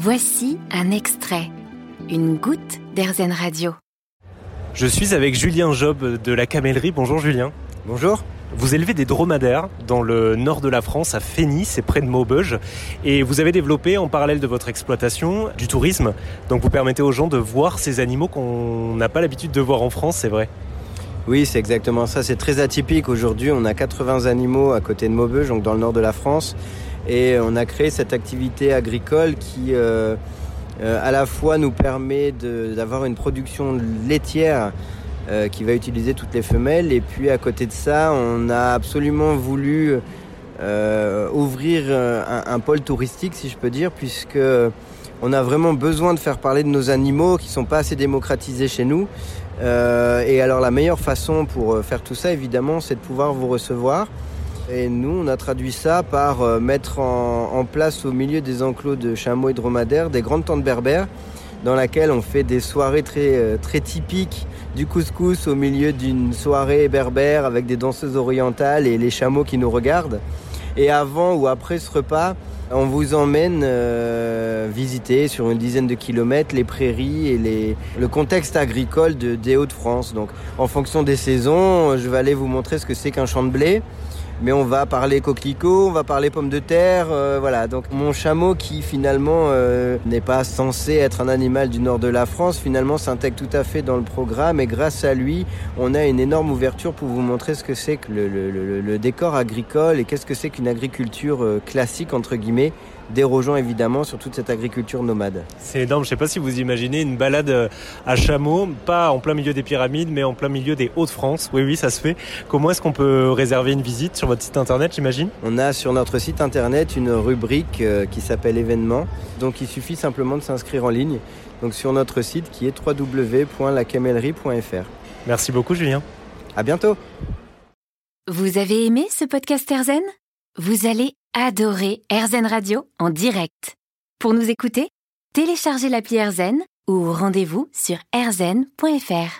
Voici un extrait, une goutte d'Airzen Radio. Je suis avec Julien Job de la Camellerie. Bonjour Julien. Bonjour. Vous élevez des dromadaires dans le nord de la France, à Fény, c'est près de Maubeuge. Et vous avez développé, en parallèle de votre exploitation, du tourisme. Donc vous permettez aux gens de voir ces animaux qu'on n'a pas l'habitude de voir en France, c'est vrai Oui, c'est exactement ça. C'est très atypique. Aujourd'hui, on a 80 animaux à côté de Maubeuge, donc dans le nord de la France. Et on a créé cette activité agricole qui, euh, euh, à la fois, nous permet d'avoir une production laitière euh, qui va utiliser toutes les femelles. Et puis à côté de ça, on a absolument voulu ouvrir un, pôle touristique, si je peux dire, puisque on a vraiment besoin de faire parler de nos animaux qui sont pas assez démocratisés chez nous. Et alors la meilleure façon pour faire tout ça, évidemment, c'est de pouvoir vous recevoir. Et nous, on a traduit ça par mettre en, place au milieu des enclos de chameaux et dromadaires des grandes tentes berbères dans laquelle on fait des soirées très, très typiques du couscous au milieu d'une soirée berbère avec des danseuses orientales et les chameaux qui nous regardent. Et avant ou après ce repas, on vous emmène euh, visiter sur une dizaine de kilomètres les prairies et le contexte agricole de, des Hauts-de-France. Donc en fonction des saisons, je vais aller vous montrer ce que c'est qu'un champ de blé mais on va parler coquelicots, on va parler pommes de terre, euh, voilà. Donc mon chameau qui finalement euh, n'est pas censé être un animal du nord de la France, finalement s'intègre tout à fait dans le programme et grâce à lui, on a une énorme ouverture pour vous montrer ce que c'est que le, décor agricole et qu'est-ce que c'est qu'une agriculture euh, classique entre guillemets dérogeant évidemment sur toute cette agriculture nomade. C'est énorme, je ne sais pas si vous imaginez une balade à chameau, pas en plein milieu des pyramides, mais en plein milieu des Hauts-de-France. Oui, oui, ça se fait. Comment est-ce qu'on peut réserver une visite votre site internet, j'imagine On a sur notre site internet une rubrique euh, qui s'appelle événements, donc il suffit simplement de s'inscrire en ligne. Donc sur notre site qui est www.lacamellerie.fr. Merci beaucoup Julien. À bientôt. Vous avez aimé ce podcast Erzen Vous allez adorer AirZen Radio en direct. Pour nous écouter, téléchargez l'appli AirZen ou rendez-vous sur airzen.fr.